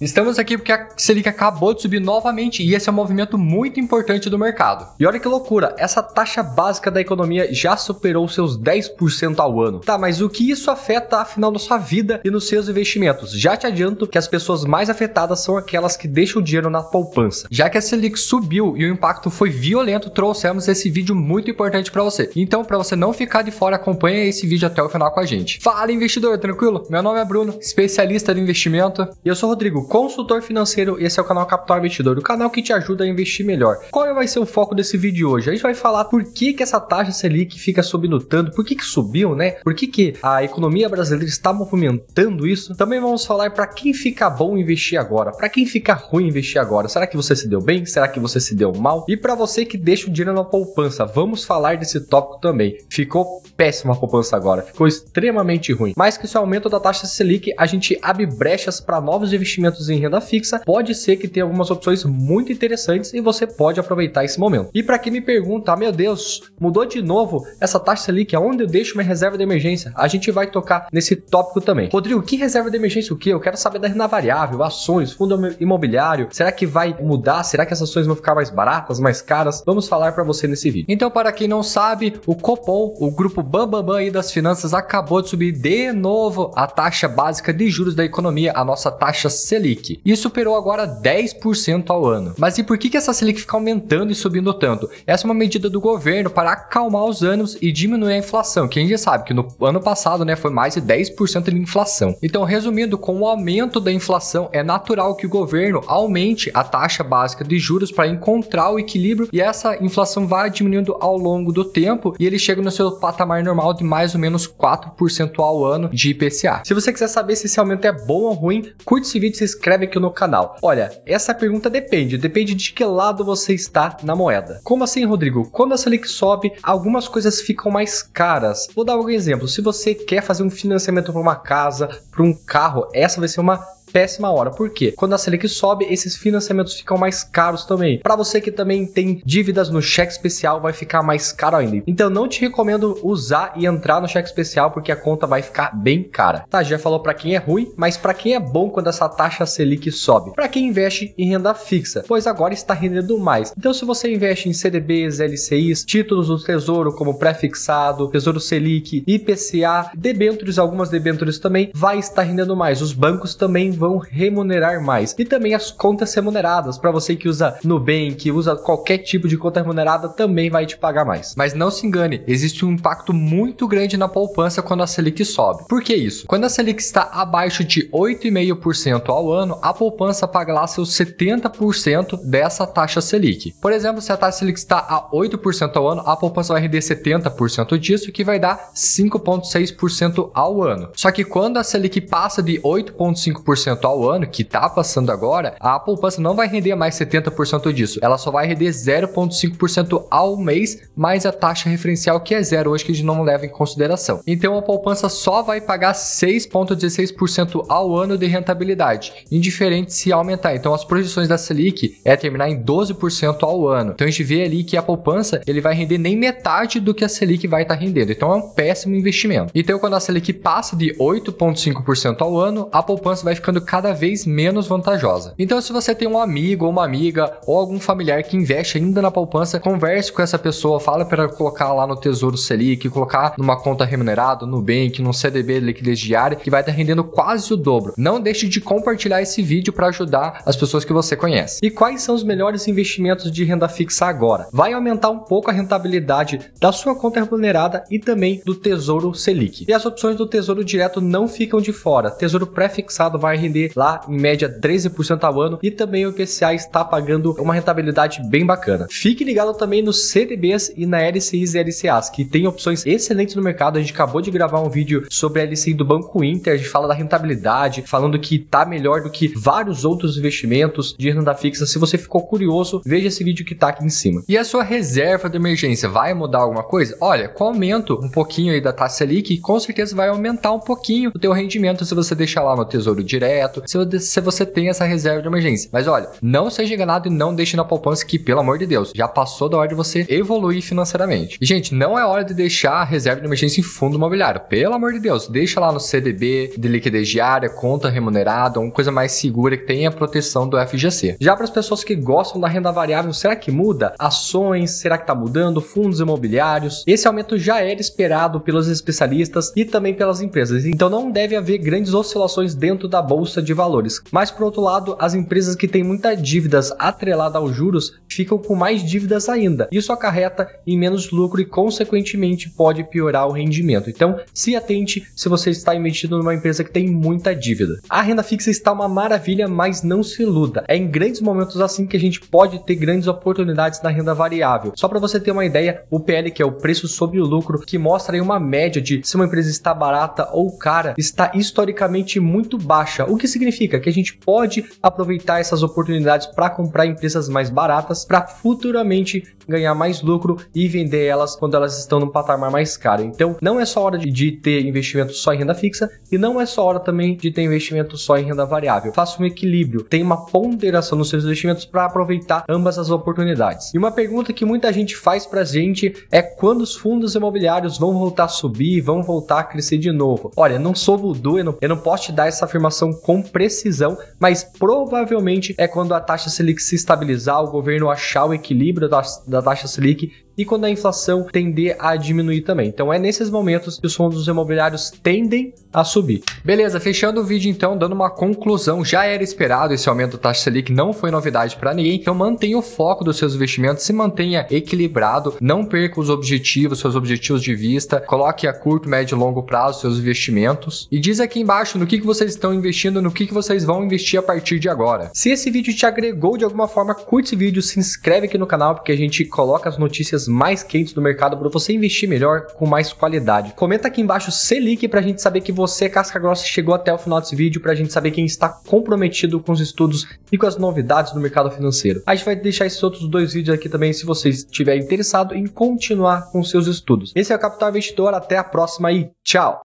Estamos aqui porque a Selic acabou de subir novamente e esse é um movimento muito importante do mercado. E olha que loucura, essa taxa básica da economia já superou seus 10% ao ano. Tá, mas o que isso afeta afinal na sua vida e nos seus investimentos? Já te adianto que as pessoas mais afetadas são aquelas que deixam o dinheiro na poupança. Já que a Selic subiu e o impacto foi violento, trouxemos esse vídeo muito importante para você. Então, para você não ficar de fora, acompanha esse vídeo até o final com a gente. Fala investidor, tranquilo? Meu nome é Bruno, especialista de investimento, e eu sou Rodrigo consultor financeiro esse é o canal Capital Investidor, o canal que te ajuda a investir melhor. Qual vai ser o foco desse vídeo hoje? A gente vai falar por que, que essa taxa Selic fica subindo tanto, por que, que subiu, né? Por que, que a economia brasileira está movimentando isso? Também vamos falar para quem fica bom investir agora, para quem fica ruim investir agora. Será que você se deu bem? Será que você se deu mal? E para você que deixa o dinheiro na poupança, vamos falar desse tópico também. Ficou péssima a poupança agora, ficou extremamente ruim. Mais que esse aumento da taxa Selic, a gente abre brechas para novos investimentos investimentos em renda fixa, pode ser que tenha algumas opções muito interessantes e você pode aproveitar esse momento. E para quem me pergunta, ah, meu Deus, mudou de novo essa taxa Selic, aonde eu deixo minha reserva de emergência? A gente vai tocar nesse tópico também. Rodrigo, que reserva de emergência o que? Eu quero saber da renda variável, ações, fundo imobiliário. Será que vai mudar? Será que as ações vão ficar mais baratas, mais caras? Vamos falar para você nesse vídeo. Então, para quem não sabe, o Copom, o grupo Bambambam aí das finanças, acabou de subir de novo a taxa básica de juros da economia, a nossa taxa Selic. Selic e superou agora 10% ao ano. Mas e por que, que essa Selic fica aumentando e subindo tanto? Essa é uma medida do governo para acalmar os ânimos e diminuir a inflação, que a gente sabe que no ano passado né, foi mais de 10% de inflação. Então, resumindo, com o aumento da inflação, é natural que o governo aumente a taxa básica de juros para encontrar o equilíbrio e essa inflação vai diminuindo ao longo do tempo e ele chega no seu patamar normal de mais ou menos 4% ao ano de IPCA. Se você quiser saber se esse aumento é bom ou ruim, curte esse vídeo se inscreve aqui no canal. Olha, essa pergunta depende, depende de que lado você está na moeda. Como assim, Rodrigo? Quando a Selic sobe, algumas coisas ficam mais caras. Vou dar um exemplo. Se você quer fazer um financiamento para uma casa, para um carro, essa vai ser uma péssima hora. Por quê? Quando a Selic sobe, esses financiamentos ficam mais caros também. Para você que também tem dívidas no cheque especial, vai ficar mais caro ainda. Então não te recomendo usar e entrar no cheque especial porque a conta vai ficar bem cara. Tá, já falou para quem é ruim, mas para quem é bom quando essa taxa Selic sobe? Para quem investe em renda fixa, pois agora está rendendo mais. Então se você investe em CDBs, LCIs, títulos do Tesouro como pré-fixado, Tesouro Selic, IPCA, debêntures, algumas debêntures também, vai estar rendendo mais. Os bancos também vão remunerar mais. E também as contas remuneradas, para você que usa Nubank, usa qualquer tipo de conta remunerada, também vai te pagar mais. Mas não se engane, existe um impacto muito grande na poupança quando a Selic sobe. Por que isso? Quando a Selic está abaixo de 8,5% ao ano, a poupança paga lá seus 70% dessa taxa Selic. Por exemplo, se a taxa Selic está a 8% ao ano, a poupança vai render 70% disso, que vai dar 5,6% ao ano. Só que quando a Selic passa de 8,5% 70% ao ano, que está passando agora, a poupança não vai render mais 70% disso. Ela só vai render 0,5% ao mês, mais a taxa referencial que é zero hoje, que a gente não leva em consideração. Então a poupança só vai pagar 6,16% ao ano de rentabilidade, indiferente se aumentar. Então as projeções da Selic é terminar em 12% ao ano. Então a gente vê ali que a poupança ele vai render nem metade do que a Selic vai estar tá rendendo. Então é um péssimo investimento. Então quando a Selic passa de 8,5% ao ano, a poupança vai ficando ficando cada vez menos vantajosa. Então, se você tem um amigo ou uma amiga ou algum familiar que investe ainda na poupança, converse com essa pessoa, fala para colocar lá no Tesouro Selic, colocar numa conta remunerada, no Bank, num CDB de liquidez diária, que vai estar rendendo quase o dobro. Não deixe de compartilhar esse vídeo para ajudar as pessoas que você conhece. E quais são os melhores investimentos de renda fixa agora? Vai aumentar um pouco a rentabilidade da sua conta remunerada e também do Tesouro Selic. E as opções do Tesouro Direto não ficam de fora. Tesouro pré-fixado vai render lá em média 13% ao ano e também o IPCA está pagando uma rentabilidade bem bacana. Fique ligado também nos CDBs e na LCIs e LCAs, que tem opções excelentes no mercado. A gente acabou de gravar um vídeo sobre a LCI do Banco Inter, a gente fala da rentabilidade, falando que tá melhor do que vários outros investimentos de renda fixa. Se você ficou curioso, veja esse vídeo que tá aqui em cima. E a sua reserva de emergência vai mudar alguma coisa? Olha, com o aumento um pouquinho aí da taxa Selic, com certeza vai aumentar um pouquinho o teu rendimento se você deixar lá no Tesouro Direto projeto, se você tem essa reserva de emergência. Mas olha, não seja enganado e não deixe na poupança que, pelo amor de Deus, já passou da hora de você evoluir financeiramente. E, gente, não é hora de deixar a reserva de emergência em fundo imobiliário. Pelo amor de Deus, deixa lá no CDB, de liquidez diária, conta remunerada, uma coisa mais segura que tenha a proteção do FGC. Já para as pessoas que gostam da renda variável, será que muda? Ações, será que está mudando? Fundos imobiliários? Esse aumento já era esperado pelos especialistas e também pelas empresas, então não deve haver grandes oscilações dentro da bolsa de valores. Mas por outro lado, as empresas que têm muitas dívidas atreladas aos juros ficam com mais dívidas ainda. Isso acarreta em menos lucro e consequentemente pode piorar o rendimento. Então, se atente se você está investindo numa empresa que tem muita dívida. A renda fixa está uma maravilha, mas não se iluda. É em grandes momentos assim que a gente pode ter grandes oportunidades na renda variável. Só para você ter uma ideia, o PL, que é o preço sobre o lucro, que mostra aí uma média de se uma empresa está barata ou cara, está historicamente muito baixa, o que significa que a gente pode aproveitar essas oportunidades para comprar empresas mais baratas para futuramente ganhar mais lucro e vender elas quando elas estão num patamar mais caro. Então, não é só hora de, de ter investimento só em renda fixa e não é só hora também de ter investimento só em renda variável. Faça um equilíbrio, tenha uma ponderação nos seus investimentos para aproveitar ambas as oportunidades. E uma pergunta que muita gente faz pra gente é quando os fundos imobiliários vão voltar a subir, vão voltar a crescer de novo. Olha, não sou voodoo, eu não, eu não posso te dar essa afirmação com precisão, mas provavelmente é quando a taxa Selic se estabilizar, o governo achar o equilíbrio da, da taxa Selic e quando a inflação tender a diminuir também. Então é nesses momentos que os fundos imobiliários tendem a subir. Beleza, fechando o vídeo então, dando uma conclusão, já era esperado esse aumento da taxa Selic, não foi novidade para ninguém, então mantenha o foco dos seus investimentos, se mantenha equilibrado, não perca os objetivos, seus objetivos de vista, coloque a curto, médio e longo prazo seus investimentos e diz aqui embaixo no que, que vocês estão investindo, no que, que vocês vão investir a partir de agora. Se esse vídeo te agregou de alguma forma, curte esse vídeo, se inscreve aqui no canal porque a gente coloca as notícias mais quentes do mercado para você investir melhor com mais qualidade. Comenta aqui embaixo Selic para a gente saber que você, casca grossa, chegou até o final desse vídeo para a gente saber quem está comprometido com os estudos e com as novidades do mercado financeiro. A gente vai deixar esses outros dois vídeos aqui também se você estiver interessado em continuar com seus estudos. Esse é o Capital Investidor, até a próxima e tchau!